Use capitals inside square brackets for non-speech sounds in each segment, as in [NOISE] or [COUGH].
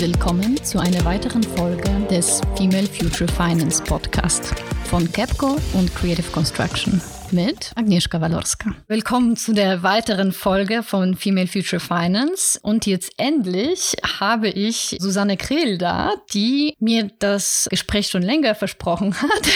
Willkommen zu einer weiteren Folge des Female Future Finance Podcast von Capco und Creative Construction mit Agnieszka Walorska. Willkommen zu der weiteren Folge von Female Future Finance. Und jetzt endlich habe ich Susanne Krehl da, die mir das Gespräch schon länger versprochen hat,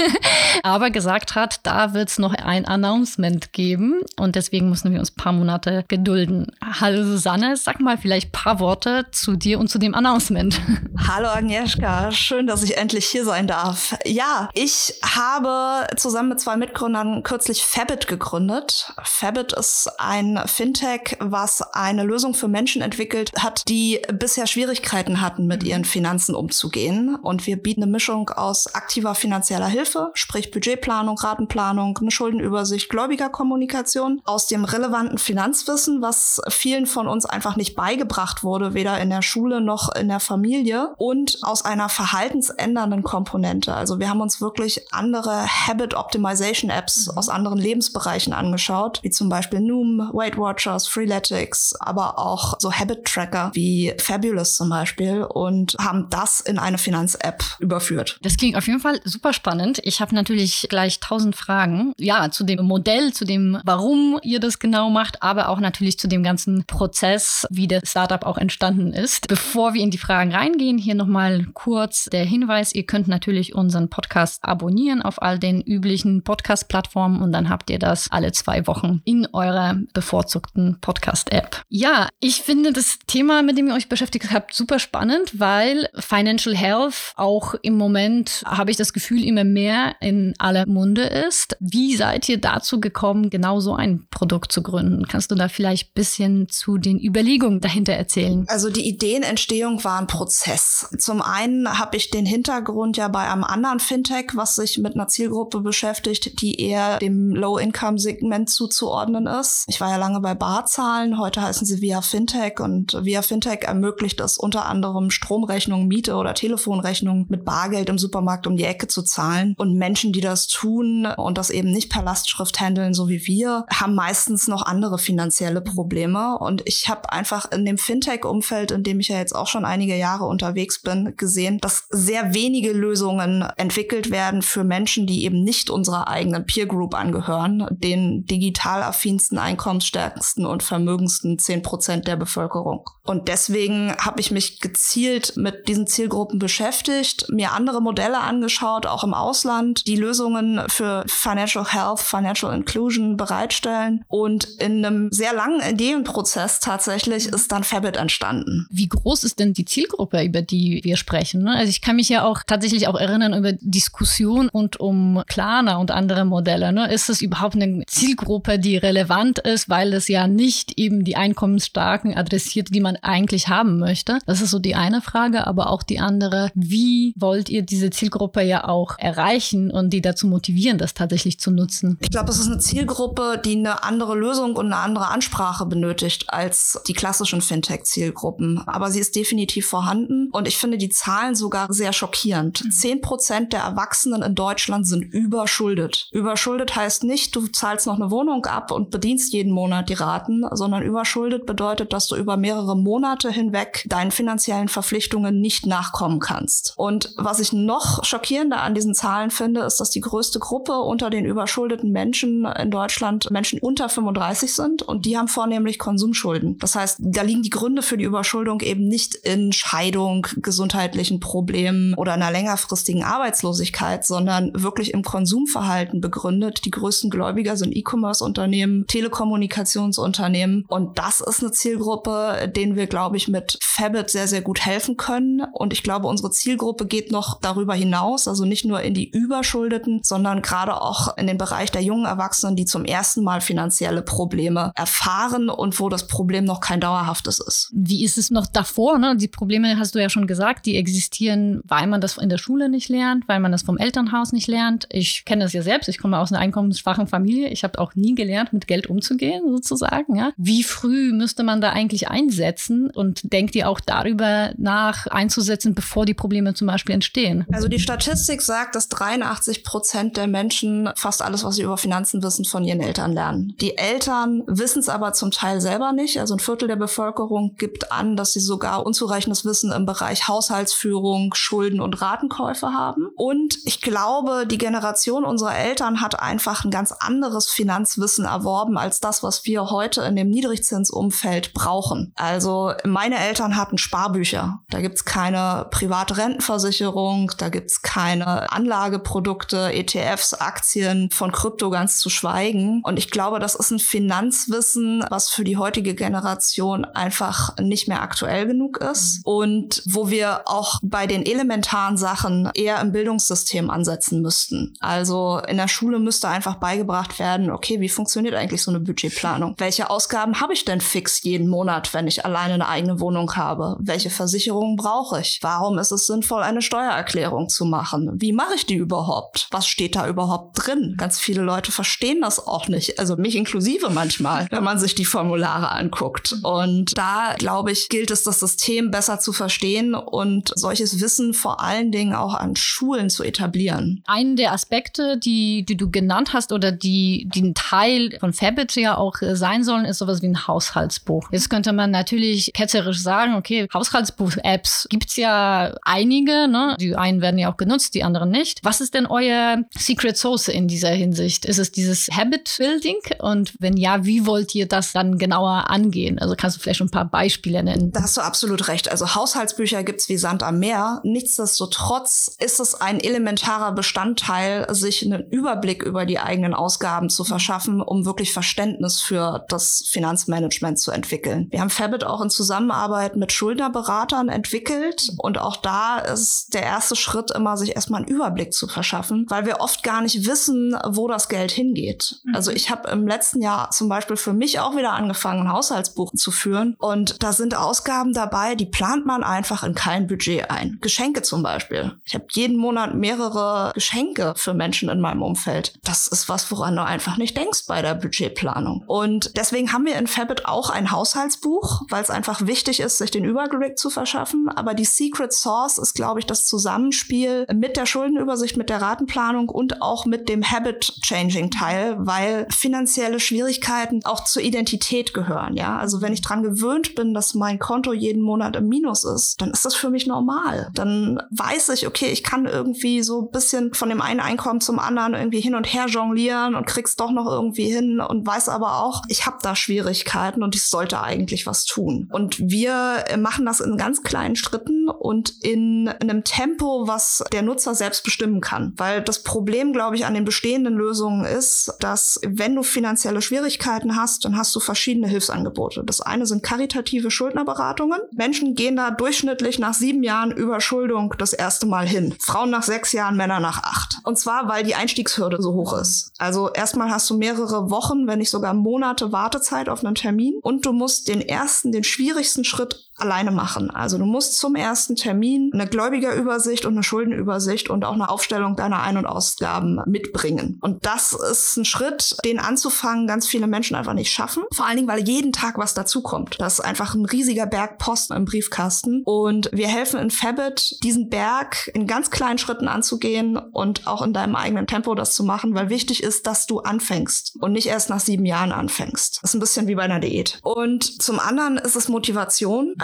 [LAUGHS] aber gesagt hat, da wird es noch ein Announcement geben. Und deswegen müssen wir uns ein paar Monate gedulden. Hallo Susanne, sag mal vielleicht ein paar Worte zu dir und zu dem Announcement. [LAUGHS] Hallo Agnieszka, schön, dass ich endlich hier sein darf. Ja, ich habe zusammen mit zwei Mitgründern kürzlich Fabit gegründet. Fabit ist ein Fintech, was eine Lösung für Menschen entwickelt hat, die bisher Schwierigkeiten hatten, mit ihren Finanzen umzugehen. Und wir bieten eine Mischung aus aktiver finanzieller Hilfe, sprich Budgetplanung, Ratenplanung, eine Schuldenübersicht, Gläubigerkommunikation, aus dem relevanten Finanzwissen, was vielen von uns einfach nicht beigebracht wurde, weder in der Schule noch in der Familie, und aus einer verhaltensändernden Komponente. Also wir haben uns wirklich andere Habit Optimization Apps aus anderen Lebensbereichen angeschaut, wie zum Beispiel Noom, Weight Watchers, Freeletics, aber auch so Habit Tracker wie Fabulous zum Beispiel und haben das in eine Finanz-App überführt. Das klingt auf jeden Fall super spannend. Ich habe natürlich gleich tausend Fragen. Ja, zu dem Modell, zu dem, warum ihr das genau macht, aber auch natürlich zu dem ganzen Prozess, wie der Startup auch entstanden ist. Bevor wir in die Fragen reingehen, hier nochmal kurz der Hinweis, ihr könnt natürlich unseren Podcast abonnieren auf all den üblichen Podcast-Plattformen Plattform und dann habt ihr das alle zwei Wochen in eurer bevorzugten Podcast-App. Ja, ich finde das Thema, mit dem ihr euch beschäftigt habt, super spannend, weil Financial Health auch im Moment, habe ich das Gefühl, immer mehr in aller Munde ist. Wie seid ihr dazu gekommen, genau so ein Produkt zu gründen? Kannst du da vielleicht ein bisschen zu den Überlegungen dahinter erzählen? Also die Ideenentstehung war ein Prozess. Zum einen habe ich den Hintergrund ja bei einem anderen Fintech, was sich mit einer Zielgruppe beschäftigt, die eher dem Low-Income-Segment zuzuordnen ist. Ich war ja lange bei Barzahlen, heute heißen sie Via Fintech und Via Fintech ermöglicht es unter anderem Stromrechnungen, Miete oder Telefonrechnungen mit Bargeld im Supermarkt um die Ecke zu zahlen. Und Menschen, die das tun und das eben nicht per Lastschrift handeln, so wie wir, haben meistens noch andere finanzielle Probleme. Und ich habe einfach in dem Fintech-Umfeld, in dem ich ja jetzt auch schon einige Jahre unterwegs bin, gesehen, dass sehr wenige Lösungen entwickelt werden für Menschen, die eben nicht unserer eigenen Peer Group angehören, den digital affinsten, einkommensstärksten und vermögendsten 10 Prozent der Bevölkerung. Und deswegen habe ich mich gezielt mit diesen Zielgruppen beschäftigt, mir andere Modelle angeschaut, auch im Ausland, die Lösungen für Financial Health, Financial Inclusion bereitstellen. Und in einem sehr langen Ideenprozess tatsächlich ist dann Fabit entstanden. Wie groß ist denn die Zielgruppe, über die wir sprechen? Ne? Also ich kann mich ja auch tatsächlich auch erinnern über Diskussionen und um Klarna und andere Modelle. Frage, ne? ist es überhaupt eine Zielgruppe, die relevant ist, weil es ja nicht eben die Einkommensstarken adressiert, die man eigentlich haben möchte? Das ist so die eine Frage, aber auch die andere, wie wollt ihr diese Zielgruppe ja auch erreichen und die dazu motivieren, das tatsächlich zu nutzen? Ich glaube, es ist eine Zielgruppe, die eine andere Lösung und eine andere Ansprache benötigt als die klassischen Fintech-Zielgruppen. Aber sie ist definitiv vorhanden und ich finde die Zahlen sogar sehr schockierend. Zehn Prozent der Erwachsenen in Deutschland sind überschuldet. Überschuldet Überschuldet heißt nicht, du zahlst noch eine Wohnung ab und bedienst jeden Monat die Raten, sondern überschuldet bedeutet, dass du über mehrere Monate hinweg deinen finanziellen Verpflichtungen nicht nachkommen kannst. Und was ich noch schockierender an diesen Zahlen finde, ist, dass die größte Gruppe unter den überschuldeten Menschen in Deutschland Menschen unter 35 sind und die haben vornehmlich Konsumschulden. Das heißt, da liegen die Gründe für die Überschuldung eben nicht in Scheidung, gesundheitlichen Problemen oder einer längerfristigen Arbeitslosigkeit, sondern wirklich im Konsumverhalten begründet gegründet. Die größten Gläubiger sind E-Commerce-Unternehmen, Telekommunikationsunternehmen. Und das ist eine Zielgruppe, denen wir, glaube ich, mit Fabit sehr, sehr gut helfen können. Und ich glaube, unsere Zielgruppe geht noch darüber hinaus, also nicht nur in die Überschuldeten, sondern gerade auch in den Bereich der jungen Erwachsenen, die zum ersten Mal finanzielle Probleme erfahren und wo das Problem noch kein dauerhaftes ist. Wie ist es noch davor? Ne? Die Probleme hast du ja schon gesagt, die existieren, weil man das in der Schule nicht lernt, weil man das vom Elternhaus nicht lernt. Ich kenne das ja selbst, ich komme aus aus einer einkommensschwachen Familie. Ich habe auch nie gelernt, mit Geld umzugehen, sozusagen. Ja. Wie früh müsste man da eigentlich einsetzen? Und denkt ihr auch darüber nach, einzusetzen, bevor die Probleme zum Beispiel entstehen? Also die Statistik sagt, dass 83 Prozent der Menschen fast alles, was sie über Finanzen wissen, von ihren Eltern lernen. Die Eltern wissen es aber zum Teil selber nicht. Also ein Viertel der Bevölkerung gibt an, dass sie sogar unzureichendes Wissen im Bereich Haushaltsführung, Schulden und Ratenkäufe haben. Und ich glaube, die Generation unserer Eltern hat einfach ein ganz anderes Finanzwissen erworben als das, was wir heute in dem Niedrigzinsumfeld brauchen. Also meine Eltern hatten Sparbücher. Da gibt's keine private Rentenversicherung, da gibt's keine Anlageprodukte, ETFs, Aktien, von Krypto ganz zu schweigen. Und ich glaube, das ist ein Finanzwissen, was für die heutige Generation einfach nicht mehr aktuell genug ist und wo wir auch bei den elementaren Sachen eher im Bildungssystem ansetzen müssten. Also in der Schule müsste einfach beigebracht werden, okay, wie funktioniert eigentlich so eine Budgetplanung? Welche Ausgaben habe ich denn fix jeden Monat, wenn ich alleine eine eigene Wohnung habe? Welche Versicherungen brauche ich? Warum ist es sinnvoll, eine Steuererklärung zu machen? Wie mache ich die überhaupt? Was steht da überhaupt drin? Ganz viele Leute verstehen das auch nicht. Also mich inklusive manchmal, wenn man sich die Formulare anguckt. Und da, glaube ich, gilt es, das System besser zu verstehen und solches Wissen vor allen Dingen auch an Schulen zu etablieren. Einen der Aspekte, die, die du genannt hast oder die, die ein Teil von Fabit ja auch äh, sein sollen, ist sowas wie ein Haushaltsbuch. Jetzt könnte man natürlich ketzerisch sagen, okay, Haushaltsbuch-Apps gibt's ja einige, ne? Die einen werden ja auch genutzt, die anderen nicht. Was ist denn euer Secret Source in dieser Hinsicht? Ist es dieses Habit Building? Und wenn ja, wie wollt ihr das dann genauer angehen? Also kannst du vielleicht schon ein paar Beispiele nennen? Da hast du absolut recht. Also Haushaltsbücher gibt's wie Sand am Meer. Nichtsdestotrotz ist es ein elementarer Bestandteil, sich einen Überblick über die eigenen Ausgaben zu verschaffen, um wirklich Verständnis für das Finanzmanagement zu entwickeln. Wir haben Fabit auch in Zusammenarbeit mit Schuldnerberatern entwickelt und auch da ist der erste Schritt immer, sich erstmal einen Überblick zu verschaffen, weil wir oft gar nicht wissen, wo das Geld hingeht. Mhm. Also ich habe im letzten Jahr zum Beispiel für mich auch wieder angefangen, ein Haushaltsbuch zu führen und da sind Ausgaben dabei, die plant man einfach in kein Budget ein. Geschenke zum Beispiel. Ich habe jeden Monat mehrere Geschenke für Menschen in meinem Umfeld. Das ist was, woran du einfach nicht denkst bei der Budgetplanung. Und deswegen haben wir in Fabit auch ein Haushaltsbuch, weil es einfach wichtig ist, sich den Überblick zu verschaffen. Aber die Secret Source ist, glaube ich, das Zusammenspiel mit der Schuldenübersicht, mit der Ratenplanung und auch mit dem Habit-Changing-Teil, weil finanzielle Schwierigkeiten auch zur Identität gehören. Ja, also wenn ich dran gewöhnt bin, dass mein Konto jeden Monat im Minus ist, dann ist das für mich normal. Dann weiß ich, okay, ich kann irgendwie so ein bisschen von dem einen Einkommen zum anderen irgendwie hin und her jonglieren und krieg's doch noch irgendwie hin und weiß aber auch, ich habe da Schwierigkeiten und ich sollte eigentlich was tun. Und wir machen das in ganz kleinen Schritten und in einem Tempo, was der Nutzer selbst bestimmen kann. Weil das Problem, glaube ich, an den bestehenden Lösungen ist, dass wenn du finanzielle Schwierigkeiten hast, dann hast du verschiedene Hilfsangebote. Das eine sind karitative Schuldnerberatungen. Menschen gehen da durchschnittlich nach sieben Jahren Überschuldung das erste Mal hin. Frauen nach sechs Jahren, Männer nach acht. Und zwar, weil die Einstiegshürde so hoch ist. Also erstmal hast du mehrere Wochen, wenn nicht sogar Monate Wartezeit auf einen Termin und du musst den ersten, den schwierigsten Schritt alleine machen. Also du musst zum ersten Termin eine Gläubigerübersicht und eine Schuldenübersicht und auch eine Aufstellung deiner Ein- und Ausgaben mitbringen. Und das ist ein Schritt, den anzufangen ganz viele Menschen einfach nicht schaffen. Vor allen Dingen, weil jeden Tag was dazukommt. Das ist einfach ein riesiger Berg Posten im Briefkasten. Und wir helfen in Fabit, diesen Berg in ganz kleinen Schritten anzugehen und auch in deinem eigenen Tempo das zu machen, weil wichtig ist, dass du anfängst und nicht erst nach sieben Jahren anfängst. Das ist ein bisschen wie bei einer Diät. Und zum anderen ist es Motivation.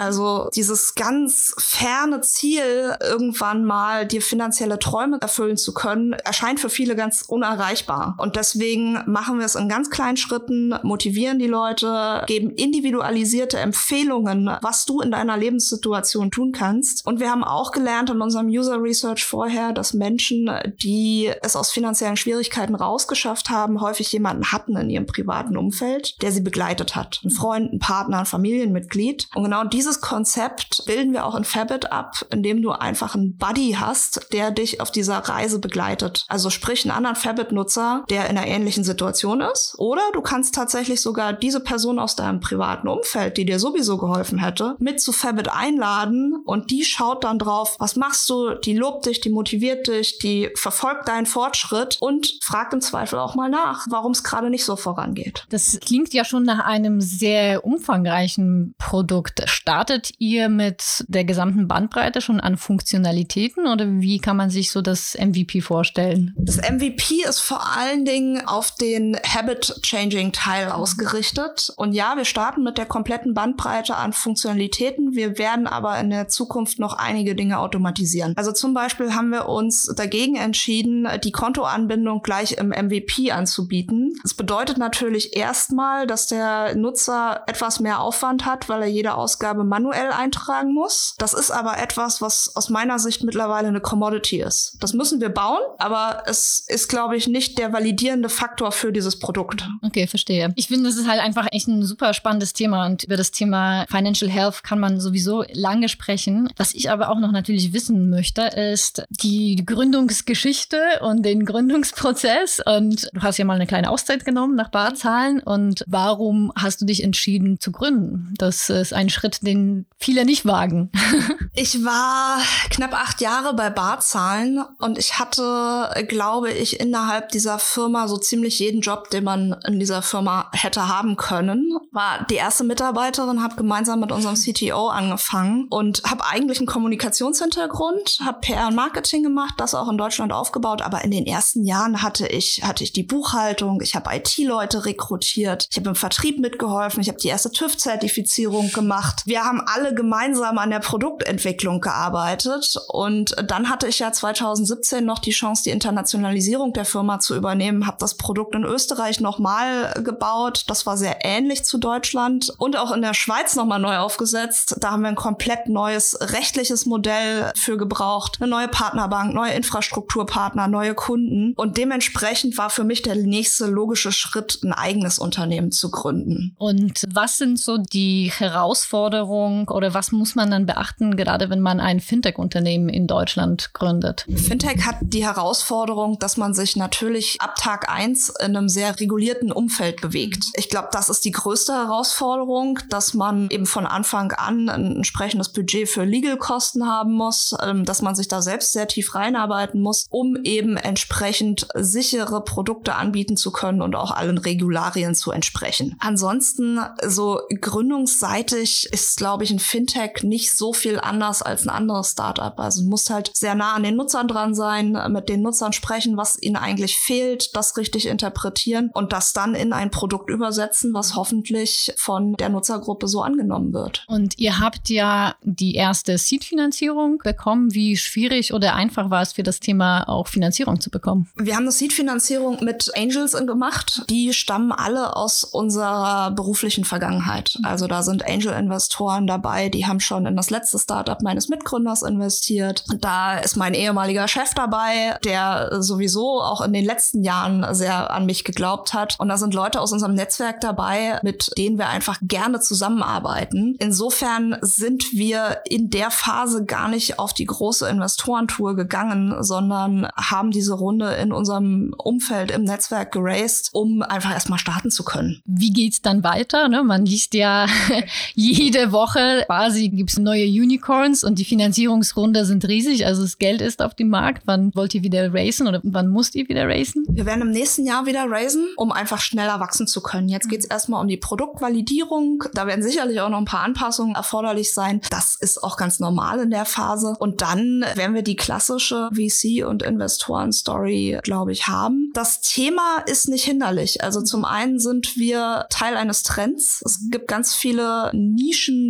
Dieses ganz ferne Ziel, irgendwann mal dir finanzielle Träume erfüllen zu können, erscheint für viele ganz unerreichbar. Und deswegen machen wir es in ganz kleinen Schritten, motivieren die Leute, geben individualisierte Empfehlungen, was du in deiner Lebenssituation tun kannst. Und wir haben auch gelernt in unserem User Research vorher, dass Menschen, die es aus finanziellen Schwierigkeiten rausgeschafft haben, häufig jemanden hatten in ihrem privaten Umfeld, der sie begleitet hat. Ein Freund, ein Partner, ein Familienmitglied. Und genau dieses dieses Konzept bilden wir auch in Fabit ab, indem du einfach einen Buddy hast, der dich auf dieser Reise begleitet. Also sprich einen anderen Fabit-Nutzer, der in einer ähnlichen Situation ist. Oder du kannst tatsächlich sogar diese Person aus deinem privaten Umfeld, die dir sowieso geholfen hätte, mit zu Fabit einladen und die schaut dann drauf, was machst du, die lobt dich, die motiviert dich, die verfolgt deinen Fortschritt und fragt im Zweifel auch mal nach, warum es gerade nicht so vorangeht. Das klingt ja schon nach einem sehr umfangreichen Produkt. Startet ihr mit der gesamten Bandbreite schon an Funktionalitäten oder wie kann man sich so das MVP vorstellen? Das MVP ist vor allen Dingen auf den Habit-Changing-Teil ausgerichtet. Und ja, wir starten mit der kompletten Bandbreite an Funktionalitäten. Wir werden aber in der Zukunft noch einige Dinge automatisieren. Also zum Beispiel haben wir uns dagegen entschieden, die Kontoanbindung gleich im MVP anzubieten. Das bedeutet natürlich erstmal, dass der Nutzer etwas mehr Aufwand hat, weil er jede Ausgabe manuell eintragen muss. Das ist aber etwas, was aus meiner Sicht mittlerweile eine Commodity ist. Das müssen wir bauen, aber es ist, glaube ich, nicht der validierende Faktor für dieses Produkt. Okay, verstehe. Ich finde, das ist halt einfach echt ein super spannendes Thema und über das Thema Financial Health kann man sowieso lange sprechen. Was ich aber auch noch natürlich wissen möchte, ist die Gründungsgeschichte und den Gründungsprozess. Und du hast ja mal eine kleine Auszeit genommen nach Barzahlen. Und warum hast du dich entschieden zu gründen? Das ist ein Schritt, den viele nicht wagen. [LAUGHS] ich war knapp acht Jahre bei Barzahlen und ich hatte, glaube ich, innerhalb dieser Firma so ziemlich jeden Job, den man in dieser Firma hätte haben können. War die erste Mitarbeiterin, habe gemeinsam mit unserem CTO angefangen und habe eigentlich einen Kommunikationshintergrund, habe PR und Marketing gemacht, das auch in Deutschland aufgebaut. Aber in den ersten Jahren hatte ich hatte ich die Buchhaltung, ich habe IT-Leute rekrutiert, ich habe im Vertrieb mitgeholfen, ich habe die erste TÜV-Zertifizierung gemacht. Wir haben alle gemeinsam an der Produktentwicklung gearbeitet und dann hatte ich ja 2017 noch die Chance, die Internationalisierung der Firma zu übernehmen, habe das Produkt in Österreich nochmal gebaut. Das war sehr ähnlich zu Deutschland und auch in der Schweiz nochmal neu aufgesetzt. Da haben wir ein komplett neues rechtliches Modell für gebraucht, eine neue Partnerbank, neue Infrastrukturpartner, neue Kunden und dementsprechend war für mich der nächste logische Schritt, ein eigenes Unternehmen zu gründen. Und was sind so die Herausforderungen oder was muss man dann beachten, gerade wenn man ein Fintech-Unternehmen in Deutschland gründet? Fintech hat die Herausforderung, dass man sich natürlich ab Tag eins in einem sehr regulierten Umfeld bewegt. Ich glaube, das ist die größte Herausforderung, dass man eben von Anfang an ein entsprechendes Budget für Legal-Kosten haben muss, ähm, dass man sich da selbst sehr tief reinarbeiten muss, um eben entsprechend sichere Produkte anbieten zu können und auch allen Regularien zu entsprechen. Ansonsten, so gründungsseitig ist, glaube ich, ein Fintech nicht so viel anders als ein anderes Startup. Also du musst halt sehr nah an den Nutzern dran sein, mit den Nutzern sprechen, was ihnen eigentlich fehlt, das richtig interpretieren und das dann in ein Produkt übersetzen, was hoffentlich von der Nutzergruppe so angenommen wird. Und ihr habt ja die erste Seed-Finanzierung bekommen. Wie schwierig oder einfach war es für das Thema auch Finanzierung zu bekommen? Wir haben eine Seed-Finanzierung mit Angels gemacht. Die stammen alle aus unserer beruflichen Vergangenheit. Also da sind Angel-Investoren dabei, die haben schon in das letzte Startup meines Mitgründers investiert. Da ist mein ehemaliger Chef dabei, der sowieso auch in den letzten Jahren sehr an mich geglaubt hat. Und da sind Leute aus unserem Netzwerk dabei, mit denen wir einfach gerne zusammenarbeiten. Insofern sind wir in der Phase gar nicht auf die große Investorentour gegangen, sondern haben diese Runde in unserem Umfeld im Netzwerk geraced, um einfach erstmal starten zu können. Wie geht's dann weiter? Ne? Man liest ja [LAUGHS] jede Woche quasi gibt's neue Unicorns und die Finanzierungsrunde sind riesig. Also das Geld ist auf dem Markt. Wann wollt ihr wieder racen oder wann musst ihr wieder racen? Wir werden im nächsten Jahr wieder raisen, um einfach schneller wachsen zu können. Jetzt geht's erstmal um die Produktvalidierung. Da werden sicherlich auch noch ein paar Anpassungen erforderlich sein. Das ist auch ganz normal in der Phase. Und dann werden wir die klassische VC- und Investoren-Story, glaube ich, haben. Das Thema ist nicht hinderlich. Also zum einen sind wir Teil eines Trends. Es gibt ganz viele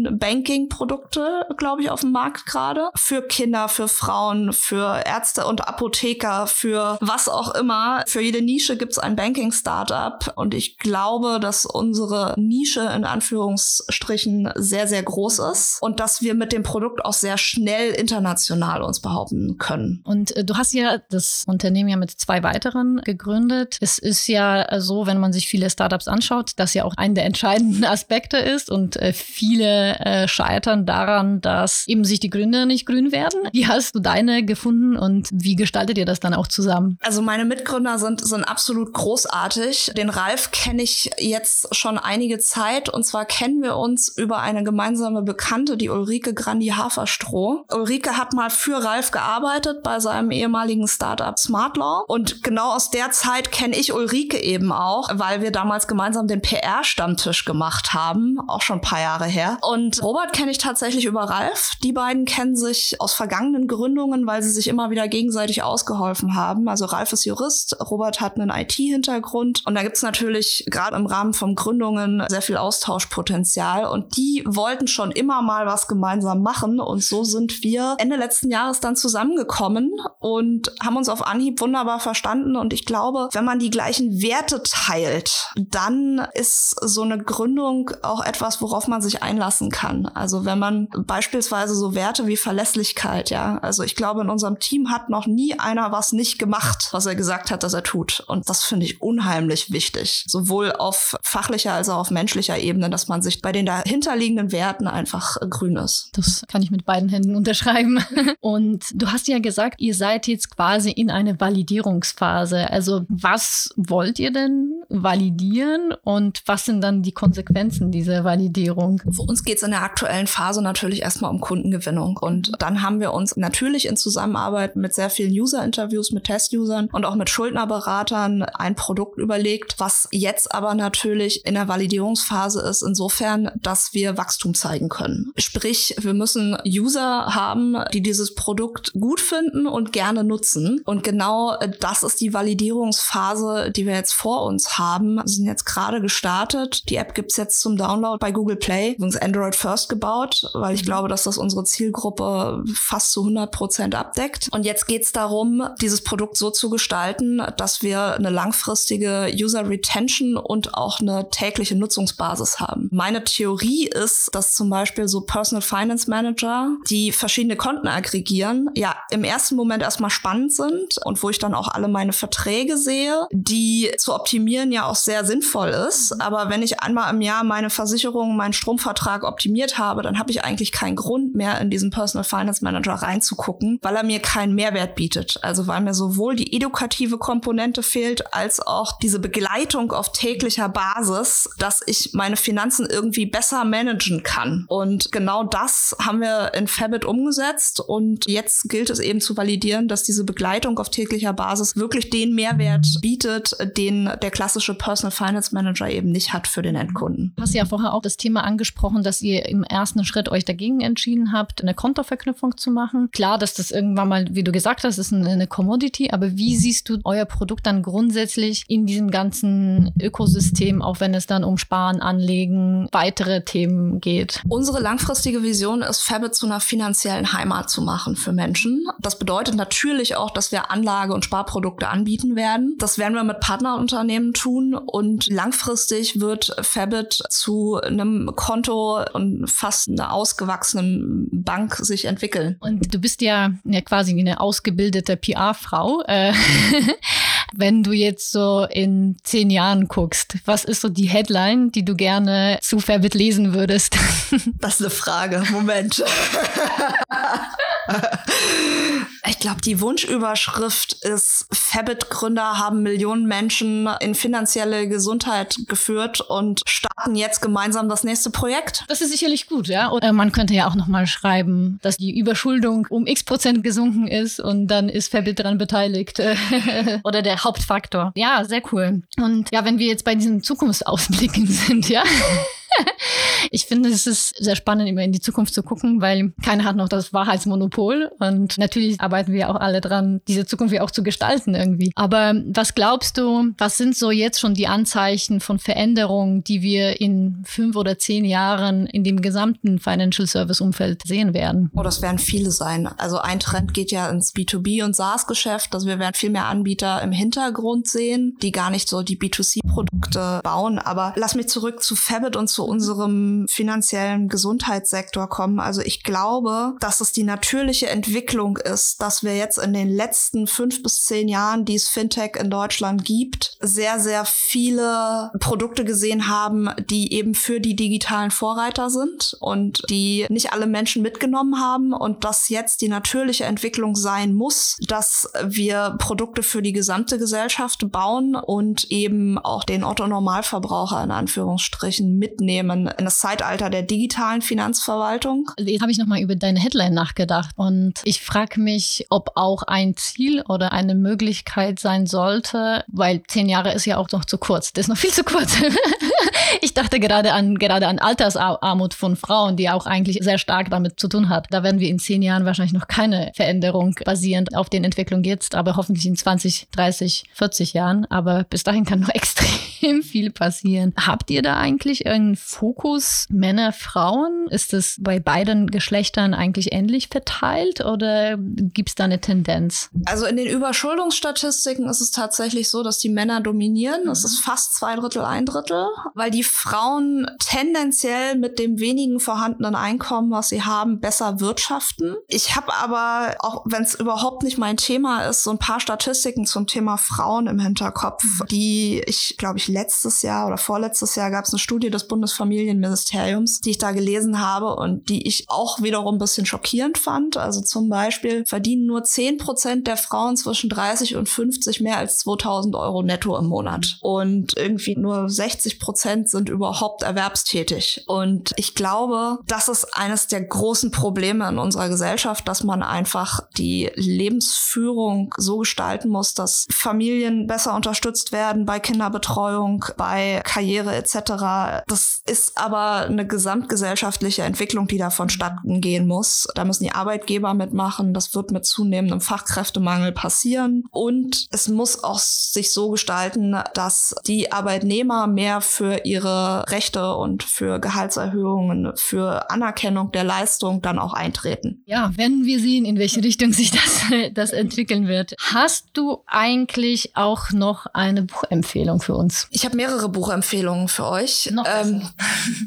Nischen-Banking-Produkte, glaube ich, auf dem Markt gerade. Für Kinder, für Frauen, für Ärzte und Apotheker, für was auch immer. Für jede Nische gibt es ein Banking-Startup. Und ich glaube, dass unsere Nische in Anführungsstrichen sehr, sehr groß ist und dass wir mit dem Produkt auch sehr schnell international uns behaupten können. Und äh, du hast ja das Unternehmen ja mit zwei weiteren gegründet. Es ist ja so, wenn man sich viele Startups anschaut, dass ja auch ein der entscheidenden [LAUGHS] Aspekte ist und äh, viele äh, scheitern daran, dass eben sich die Gründer nicht grün werden. Wie hast du deine gefunden und wie gestaltet ihr das dann auch zusammen? Also meine Mitgründer sind, sind absolut großartig. Den Ralf kenne ich jetzt schon einige Zeit und zwar kennen wir uns über eine gemeinsame Bekannte, die Ulrike Grandi Haferstroh. Ulrike hat mal für Ralf gearbeitet bei seinem ehemaligen Startup Smartlaw und genau aus der Zeit kenne ich Ulrike eben auch, weil wir damals gemeinsam den PR-Stammtisch gemacht haben, auch schon ein paar Jahre her. Und Robert kenne ich tatsächlich über Ralf. Die beiden kennen sich aus vergangenen Gründungen, weil sie sich immer wieder gegenseitig ausgeholfen haben. Also Ralf ist Jurist, Robert hat einen IT-Hintergrund und da gibt es natürlich gerade im Rahmen von Gründungen sehr viel Austauschpotenzial und die wollten schon immer mal was gemeinsam machen und so sind wir Ende letzten Jahres dann zusammengekommen und haben uns auf Anhieb wunderbar verstanden und ich glaube, wenn man die gleichen Werte teilt, dann ist so eine Gründung auch etwas, worauf man sich einlassen kann. Also wenn man beispielsweise so Werte wie Verlässlichkeit, ja, also ich glaube, in unserem Team hat noch nie einer was nicht gemacht, was er gesagt hat, dass er tut. Und das finde ich unheimlich wichtig. Sowohl auf fachlicher als auch auf menschlicher Ebene, dass man sich bei den dahinterliegenden Werten einfach grün ist. Das kann ich mit beiden Händen unterschreiben. [LAUGHS] Und du hast ja gesagt, ihr seid jetzt quasi in eine Validierungsphase. Also was wollt ihr denn validieren und was sind dann die Konsequenzen dieser Validierung? Für uns geht es in der aktuellen Phase natürlich erstmal um Kundengewinnung. Und dann haben wir uns natürlich in Zusammenarbeit mit sehr vielen User-Interviews, mit Test-Usern und auch mit Schuldnerberatern ein Produkt überlegt, was jetzt aber natürlich in der Validierungsphase ist, insofern, dass wir Wachstum zeigen können. Sprich, wir müssen User haben, die dieses Produkt gut finden und gerne nutzen. Und genau das ist die Validierungsphase, die wir jetzt vor uns haben. Wir sind jetzt gerade gestartet. Die App gibt's jetzt zum Download bei Google Play. Übrigens Android First gebaut, weil ich mhm. glaube, dass das unsere Zielgruppe fast zu 100 Prozent abdeckt. Und jetzt geht's darum, dieses Produkt so zu gestalten, dass wir eine langfristige User Retention und auch eine tägliche Nutzungsbasis haben. Meine Theorie ist, dass zum Beispiel so Personal Finance Manager, die verschiedene Konten aggregieren, ja im ersten Moment erstmal spannend sind und wo ich dann auch alle meine Verträge sehe, die zu optimieren ja auch sehr sinnvoll ist. Aber wenn ich einmal im Jahr meine Versicherung, meinen Stromvertrag optimiert habe, dann habe ich eigentlich keinen Grund mehr in diesen Personal Finance Manager reinzugucken, weil er mir keinen Mehrwert bietet. Also weil mir sowohl die edukative Komponente fehlt, als auch diese Begleitung auf täglicher Basis, dass ich meine Finanzen irgendwie besser managen kann. Und genau das haben wir in Fabit umgesetzt und jetzt gilt es eben zu validieren, dass diese Begleitung auf täglicher Basis wirklich den Mehrwert bietet, den der klassische Personal Finance Manager eben nicht hat für den Endkunden. Du hast ja vorher auch das Thema angesprochen, dass ihr im ersten Schritt euch dagegen entschieden habt, eine Kontoverknüpfung zu machen. Klar, dass das irgendwann mal, wie du gesagt hast, ist eine Commodity, aber wie siehst du euer Produkt dann grundsätzlich in diesem ganzen Ökosystem, auch wenn es dann um Sparen, Anlegen, weitere Themen geht? Unsere langfristige Vision ist, Fabit zu einer finanziellen Heimat zu machen für Menschen. Das bedeutet natürlich auch, dass wir Anlage- und Sparprodukte anbieten werden. Das werden wir mit Partnerunternehmen tun und langfristig wird Fabit zu einem Konto und fast einer ausgewachsenen Bank sich entwickeln. Und du bist ja, ja quasi eine ausgebildete PR-Frau. Äh, [LAUGHS] wenn du jetzt so in zehn Jahren guckst, was ist so die Headline, die du gerne zu Fabit lesen würdest? [LAUGHS] Das ist eine Frage. Moment. [LAUGHS] [LAUGHS] Ich glaube, die Wunschüberschrift ist, Fabit-Gründer haben Millionen Menschen in finanzielle Gesundheit geführt und starten jetzt gemeinsam das nächste Projekt. Das ist sicherlich gut, ja. Und äh, man könnte ja auch nochmal schreiben, dass die Überschuldung um x Prozent gesunken ist und dann ist Fabit daran beteiligt. [LAUGHS] Oder der Hauptfaktor. Ja, sehr cool. Und ja, wenn wir jetzt bei diesen Zukunftsausblicken [LAUGHS] sind, ja. [LAUGHS] ich finde, es ist sehr spannend, immer in die Zukunft zu gucken, weil keiner hat noch das Wahrheitsmonopol. Und natürlich arbeiten wir auch alle dran, diese Zukunft auch zu gestalten irgendwie. Aber was glaubst du, was sind so jetzt schon die Anzeichen von Veränderungen, die wir in fünf oder zehn Jahren in dem gesamten Financial Service Umfeld sehen werden? Oh, das werden viele sein. Also ein Trend geht ja ins B2B und SaaS-Geschäft. Also wir werden viel mehr Anbieter im Hintergrund sehen, die gar nicht so die B2C-Produkte bauen. Aber lass mich zurück zu Fabit und zu unserem finanziellen Gesundheitssektor kommen. Also ich glaube, dass es die natürliche Entwicklung ist, dass wir jetzt in den letzten fünf bis zehn Jahren, die es Fintech in Deutschland gibt, sehr, sehr viele Produkte gesehen haben, die eben für die digitalen Vorreiter sind und die nicht alle Menschen mitgenommen haben und dass jetzt die natürliche Entwicklung sein muss, dass wir Produkte für die gesamte Gesellschaft bauen und eben auch den Otto Normalverbraucher in Anführungsstrichen mitnehmen mitnehmen in das Zeitalter der digitalen Finanzverwaltung. Jetzt habe ich nochmal über deine Headline nachgedacht und ich frage mich, ob auch ein Ziel oder eine Möglichkeit sein sollte, weil zehn Jahre ist ja auch noch zu kurz. Das ist noch viel zu kurz. [LAUGHS] ich dachte gerade an, gerade an Altersarmut von Frauen, die auch eigentlich sehr stark damit zu tun hat. Da werden wir in zehn Jahren wahrscheinlich noch keine Veränderung basierend auf den Entwicklungen jetzt, aber hoffentlich in 20, 30, 40 Jahren. Aber bis dahin kann noch [LAUGHS] extrem viel passieren. Habt ihr da eigentlich einen Fokus Männer, Frauen? Ist es bei beiden Geschlechtern eigentlich ähnlich verteilt oder gibt es da eine Tendenz? Also in den Überschuldungsstatistiken ist es tatsächlich so, dass die Männer dominieren. Es ist fast zwei Drittel, ein Drittel, weil die Frauen tendenziell mit dem wenigen vorhandenen Einkommen, was sie haben, besser wirtschaften. Ich habe aber, auch wenn es überhaupt nicht mein Thema ist, so ein paar Statistiken zum Thema Frauen im Hinterkopf, die ich, glaube ich, letztes Jahr oder vorletztes Jahr gab es eine Studie des Bundesfamilienministeriums, die ich da gelesen habe und die ich auch wiederum ein bisschen schockierend fand. Also zum Beispiel verdienen nur 10 Prozent der Frauen zwischen 30 und 50 mehr als 2000 Euro netto im Monat. Und irgendwie nur 60 Prozent sind überhaupt erwerbstätig. Und ich glaube, das ist eines der großen Probleme in unserer Gesellschaft, dass man einfach die Lebensführung so gestalten muss, dass Familien besser unterstützt werden bei Kinderbetreuung, bei Karriere etc. Das ist aber eine gesamtgesellschaftliche Entwicklung, die da vonstatten gehen muss. Da müssen die Arbeitgeber mitmachen. Das wird mit zunehmendem Fachkräftemangel passieren. Und es muss auch sich so gestalten, dass die Arbeitnehmer mehr für ihre Rechte und für Gehaltserhöhungen, für Anerkennung der Leistung dann auch eintreten. Ja, wenn wir sehen, in welche Richtung sich das, das entwickeln wird. Hast du eigentlich auch noch eine Buchempfehlung für uns? Ich habe mehrere Buchempfehlungen für euch. Ähm,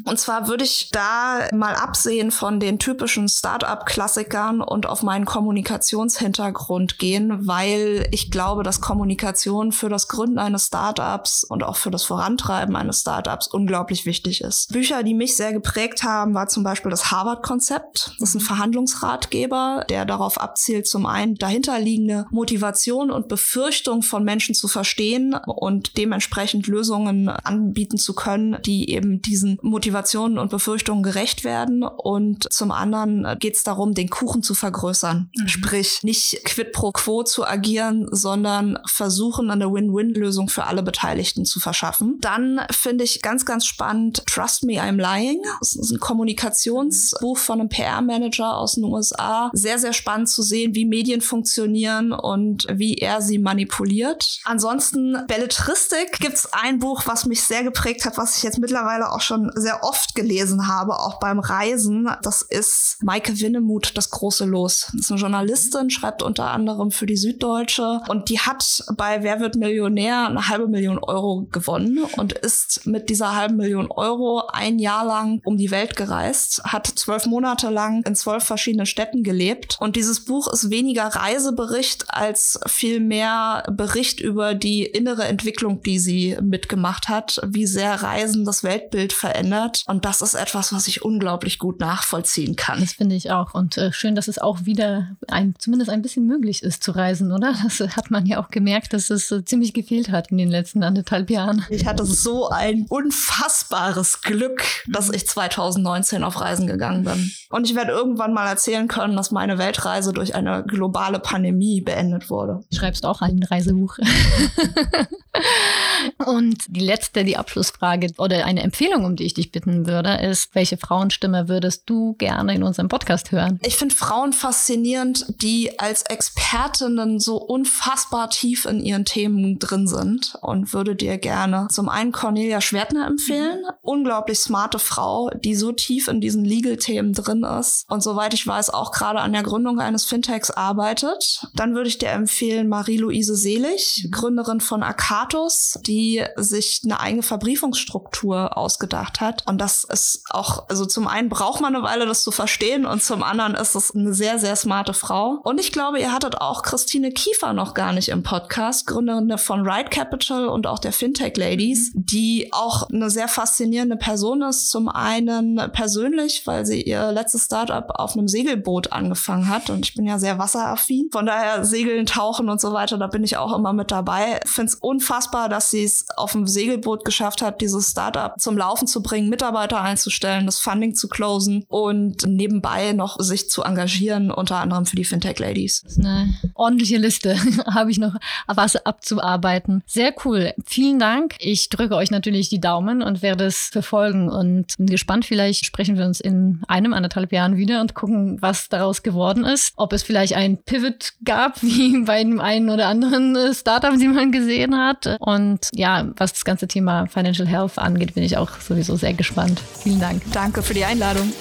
und zwar würde ich da mal absehen von den typischen Startup-Klassikern und auf meinen Kommunikationshintergrund gehen, weil ich glaube, dass Kommunikation für das Gründen eines Startups und auch für das Vorantreiben eines Startups unglaublich wichtig ist. Bücher, die mich sehr geprägt haben, war zum Beispiel das Harvard-Konzept. Das ist ein Verhandlungsratgeber, der darauf abzielt, zum einen dahinterliegende Motivation und Befürchtung von Menschen zu verstehen und dementsprechend Lösungen anbieten zu können, die eben diesen Motivationen und Befürchtungen gerecht werden. Und zum anderen geht es darum, den Kuchen zu vergrößern. Mhm. Sprich, nicht quid pro quo zu agieren, sondern versuchen, eine Win-Win-Lösung für alle Beteiligten zu verschaffen. Dann finde ich ganz, ganz spannend Trust Me, I'm Lying. Das ist ein Kommunikationsbuch von einem PR-Manager aus den USA. Sehr, sehr spannend zu sehen, wie Medien funktionieren und wie er sie manipuliert. Ansonsten Belletristik gibt es ein Buch, was mich sehr geprägt hat, was ich jetzt mittlerweile auch schon sehr oft gelesen habe, auch beim Reisen. Das ist Maike Winnemuth, Das große Los. Das ist eine Journalistin, schreibt unter anderem für die Süddeutsche und die hat bei Wer wird Millionär eine halbe Million Euro gewonnen und ist mit dieser halben Million Euro ein Jahr lang um die Welt gereist, hat zwölf Monate lang in zwölf verschiedenen Städten gelebt und dieses Buch ist weniger Reisebericht als vielmehr Bericht über die innere Entwicklung, die sie mitgemacht hat, wie sehr Reisen das Weltbild verändert und das ist etwas, was ich unglaublich gut nachvollziehen kann. Das finde ich auch und äh, schön, dass es auch wieder ein, zumindest ein bisschen möglich ist zu reisen, oder? Das hat man ja auch gemerkt, dass es äh, ziemlich gefehlt hat in den letzten anderthalb Jahren. Ich hatte so ein unfassbares Glück, dass ich 2019 auf Reisen gegangen bin. Und ich werde irgendwann mal erzählen können, dass meine Weltreise durch eine globale Pandemie beendet wurde. Schreibst auch ein Reisebuch. [LAUGHS] Und die letzte, die Abschlussfrage oder eine Empfehlung, um die ich dich bitten würde, ist, welche Frauenstimme würdest du gerne in unserem Podcast hören? Ich finde Frauen faszinierend, die als Expertinnen so unfassbar tief in ihren Themen drin sind und würde dir gerne zum einen Cornelia Schwertner empfehlen. Unglaublich smarte Frau, die so tief in diesen Legal-Themen drin ist und soweit ich weiß auch gerade an der Gründung eines Fintechs arbeitet. Dann würde ich dir empfehlen Marie-Louise Selig, Gründerin von Akatus, die sich eine eigene Verbriefungsstruktur ausgedacht hat. Und das ist auch, also zum einen braucht man eine Weile, das zu verstehen und zum anderen ist es eine sehr, sehr smarte Frau. Und ich glaube, ihr hattet auch Christine Kiefer noch gar nicht im Podcast, Gründerin von Ride Capital und auch der Fintech Ladies, die auch eine sehr faszinierende Person ist. Zum einen persönlich, weil sie ihr letztes Startup auf einem Segelboot angefangen hat und ich bin ja sehr wasseraffin. Von daher Segeln, Tauchen und so weiter, da bin ich auch immer mit dabei. Finde es unfassbar, dass sie sie es auf dem Segelboot geschafft hat, dieses Startup zum Laufen zu bringen, Mitarbeiter einzustellen, das Funding zu closen und nebenbei noch sich zu engagieren, unter anderem für die Fintech Ladies. Das ist eine ordentliche Liste. [LAUGHS] Habe ich noch was abzuarbeiten. Sehr cool. Vielen Dank. Ich drücke euch natürlich die Daumen und werde es verfolgen und bin gespannt. Vielleicht sprechen wir uns in einem, anderthalb Jahren wieder und gucken, was daraus geworden ist. Ob es vielleicht ein Pivot gab, [LAUGHS] wie bei dem einen oder anderen Startup, die man gesehen hat. Und was das ganze Thema Financial Health angeht, bin ich auch sowieso sehr gespannt. Vielen Dank. Danke für die Einladung.